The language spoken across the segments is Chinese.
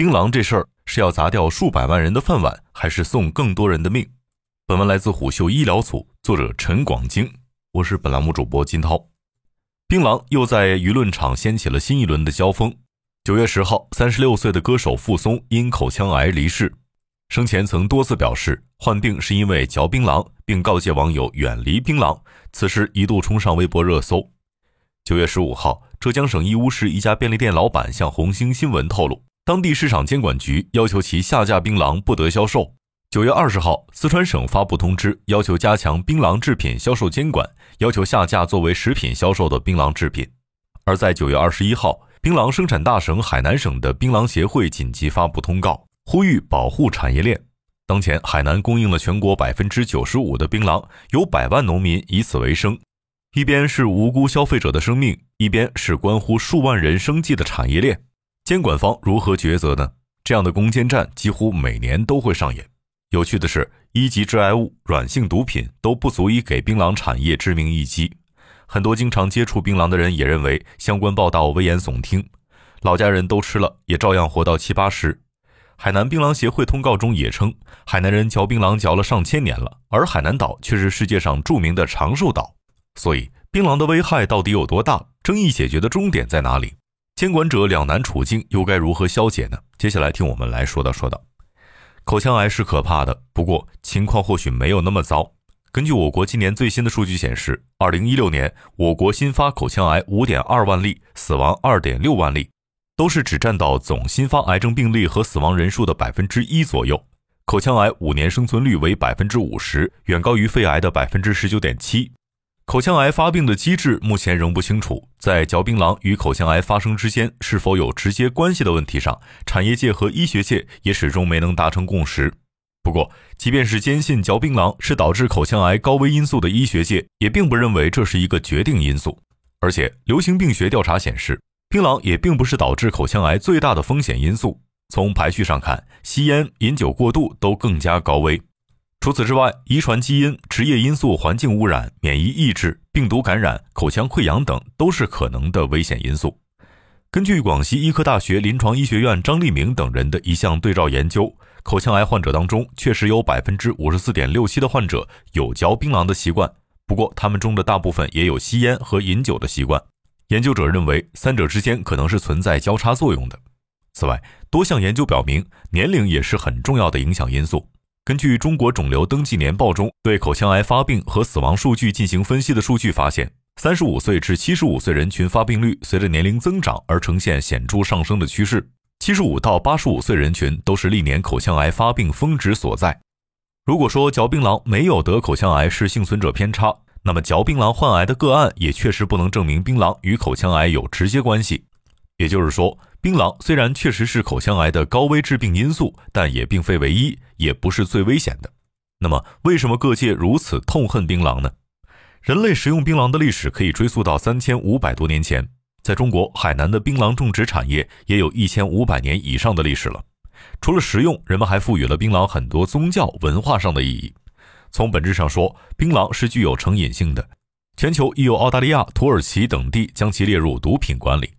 槟榔这事儿是要砸掉数百万人的饭碗，还是送更多人的命？本文来自虎嗅医疗组，作者陈广京，我是本栏目主播金涛。槟榔又在舆论场掀起了新一轮的交锋。九月十号，三十六岁的歌手傅松因口腔癌离世，生前曾多次表示患病是因为嚼槟榔，并告诫网友远离槟榔。此时一度冲上微博热搜。九月十五号。浙江省义乌市一家便利店老板向红星新闻透露，当地市场监管局要求其下架槟榔不得销售。九月二十号，四川省发布通知，要求加强槟榔制品销售监管，要求下架作为食品销售的槟榔制品。而在九月二十一号，槟榔生产大省海南省的槟榔协会紧急发布通告，呼吁保护产业链。当前，海南供应了全国百分之九十五的槟榔，有百万农民以此为生。一边是无辜消费者的生命，一边是关乎数万人生计的产业链，监管方如何抉择呢？这样的攻坚战几乎每年都会上演。有趣的是，一级致癌物、软性毒品都不足以给槟榔产业致命一击。很多经常接触槟榔的人也认为相关报道危言耸听，老家人都吃了也照样活到七八十。海南槟榔协会通告中也称，海南人嚼槟榔嚼了上千年了，而海南岛却是世界上著名的长寿岛。所以，槟榔的危害到底有多大？争议解决的终点在哪里？监管者两难处境又该如何消解呢？接下来听我们来说道说道。口腔癌是可怕的，不过情况或许没有那么糟。根据我国今年最新的数据显示，二零一六年我国新发口腔癌五点二万例，死亡二点六万例，都是只占到总新发癌症病例和死亡人数的百分之一左右。口腔癌五年生存率为百分之五十，远高于肺癌的百分之十九点七。口腔癌发病的机制目前仍不清楚，在嚼槟榔与口腔癌发生之间是否有直接关系的问题上，产业界和医学界也始终没能达成共识。不过，即便是坚信嚼槟榔是导致口腔癌高危因素的医学界，也并不认为这是一个决定因素。而且，流行病学调查显示，槟榔也并不是导致口腔癌最大的风险因素。从排序上看，吸烟、饮酒过度都更加高危。除此之外，遗传基因、职业因素、环境污染、免疫抑制、病毒感染、口腔溃疡等都是可能的危险因素。根据广西医科大学临床医学院张立明等人的一项对照研究，口腔癌患者当中确实有百分之五十四点六七的患者有嚼槟榔的习惯，不过他们中的大部分也有吸烟和饮酒的习惯。研究者认为，三者之间可能是存在交叉作用的。此外，多项研究表明，年龄也是很重要的影响因素。根据中国肿瘤登记年报中对口腔癌发病和死亡数据进行分析的数据发现，三十五岁至七十五岁人群发病率随着年龄增长而呈现显著上升的趋势。七十五到八十五岁人群都是历年口腔癌发病峰值所在。如果说嚼槟榔没有得口腔癌是幸存者偏差，那么嚼槟榔患癌的个案也确实不能证明槟榔与口腔癌有直接关系。也就是说。槟榔虽然确实是口腔癌的高危致病因素，但也并非唯一，也不是最危险的。那么，为什么各界如此痛恨槟榔呢？人类食用槟榔的历史可以追溯到三千五百多年前，在中国海南的槟榔种植产业也有一千五百年以上的历史了。除了食用，人们还赋予了槟榔很多宗教文化上的意义。从本质上说，槟榔是具有成瘾性的，全球已有澳大利亚、土耳其等地将其列入毒品管理。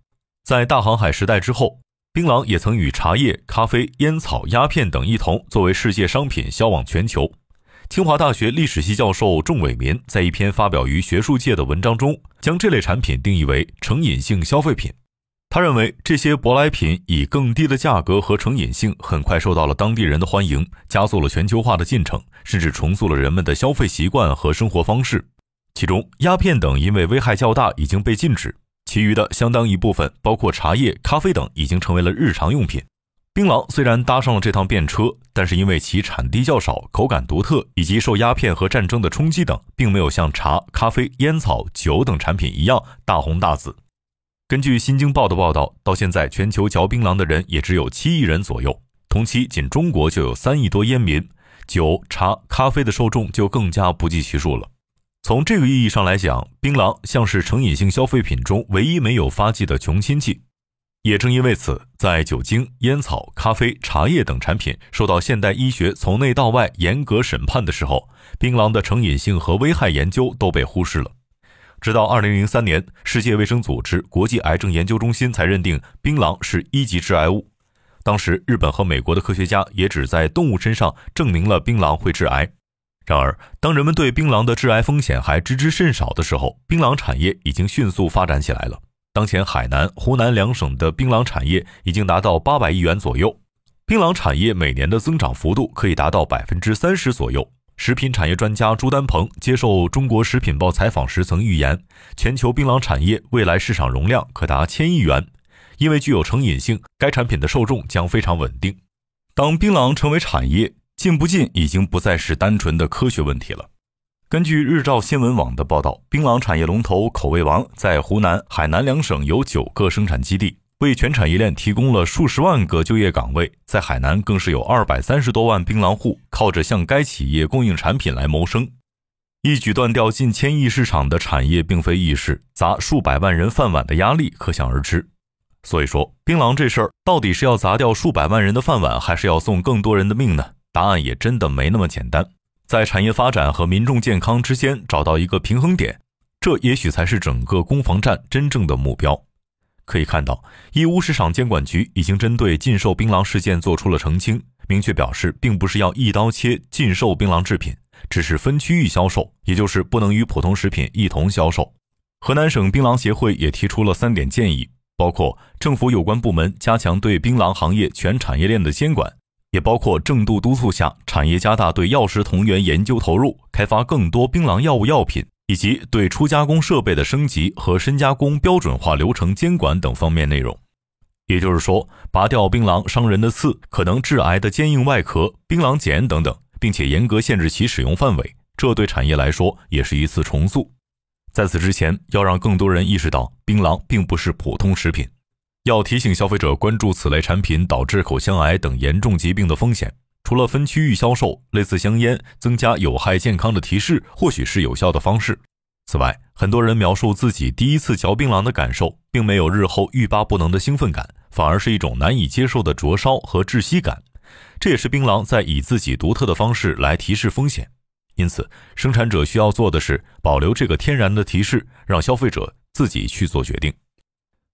在大航海时代之后，槟榔也曾与茶叶、咖啡、烟草、鸦片等一同作为世界商品销往全球。清华大学历史系教授仲伟民在一篇发表于学术界的文章中，将这类产品定义为成瘾性消费品。他认为，这些舶来品以更低的价格和成瘾性，很快受到了当地人的欢迎，加速了全球化的进程，甚至重塑了人们的消费习惯和生活方式。其中，鸦片等因为危害较大，已经被禁止。其余的相当一部分，包括茶叶、咖啡等，已经成为了日常用品。槟榔虽然搭上了这趟便车，但是因为其产地较少、口感独特，以及受鸦片和战争的冲击等，并没有像茶、咖啡、烟草、酒等产品一样大红大紫。根据《新京报》的报道，到现在全球嚼槟榔的人也只有七亿人左右，同期仅中国就有三亿多烟民，酒、茶、咖啡的受众就更加不计其数了。从这个意义上来讲，槟榔像是成瘾性消费品中唯一没有发迹的穷亲戚。也正因为此，在酒精、烟草、咖啡、茶叶等产品受到现代医学从内到外严格审判的时候，槟榔的成瘾性和危害研究都被忽视了。直到2003年，世界卫生组织国际癌症研究中心才认定槟榔是一级致癌物。当时日本和美国的科学家也只在动物身上证明了槟榔会致癌。然而，当人们对槟榔的致癌风险还知之甚少的时候，槟榔产业已经迅速发展起来了。当前，海南、湖南两省的槟榔产业已经达到八百亿元左右，槟榔产业每年的增长幅度可以达到百分之三十左右。食品产业专家朱丹鹏接受《中国食品报》采访时曾预言，全球槟榔产业未来市场容量可达千亿元，因为具有成瘾性，该产品的受众将非常稳定。当槟榔成为产业，禁不禁已经不再是单纯的科学问题了。根据日照新闻网的报道，槟榔产业龙头口味王在湖南、海南两省有九个生产基地，为全产业链提供了数十万个就业岗位。在海南，更是有二百三十多万槟榔户靠着向该企业供应产品来谋生。一举断掉近千亿市场的产业并非易事，砸数百万人饭碗的压力可想而知。所以说，槟榔这事儿到底是要砸掉数百万人的饭碗，还是要送更多人的命呢？答案也真的没那么简单，在产业发展和民众健康之间找到一个平衡点，这也许才是整个攻防战真正的目标。可以看到，义乌市场监管局已经针对禁售槟榔事件做出了澄清，明确表示，并不是要一刀切禁售槟榔制品，只是分区域销售，也就是不能与普通食品一同销售。河南省槟榔协会也提出了三点建议，包括政府有关部门加强对槟榔行业全产业链的监管。也包括正度督促下，产业加大对药食同源研究投入，开发更多槟榔药物药品，以及对初加工设备的升级和深加工标准化流程监管等方面内容。也就是说，拔掉槟榔伤人的刺、可能致癌的坚硬外壳、槟榔碱等等，并且严格限制其使用范围，这对产业来说也是一次重塑。在此之前，要让更多人意识到，槟榔并不是普通食品。要提醒消费者关注此类产品导致口腔癌等严重疾病的风险。除了分区域销售，类似香烟增加有害健康的提示，或许是有效的方式。此外，很多人描述自己第一次嚼槟榔的感受，并没有日后欲罢不能的兴奋感，反而是一种难以接受的灼烧和窒息感。这也是槟榔在以自己独特的方式来提示风险。因此，生产者需要做的是保留这个天然的提示，让消费者自己去做决定。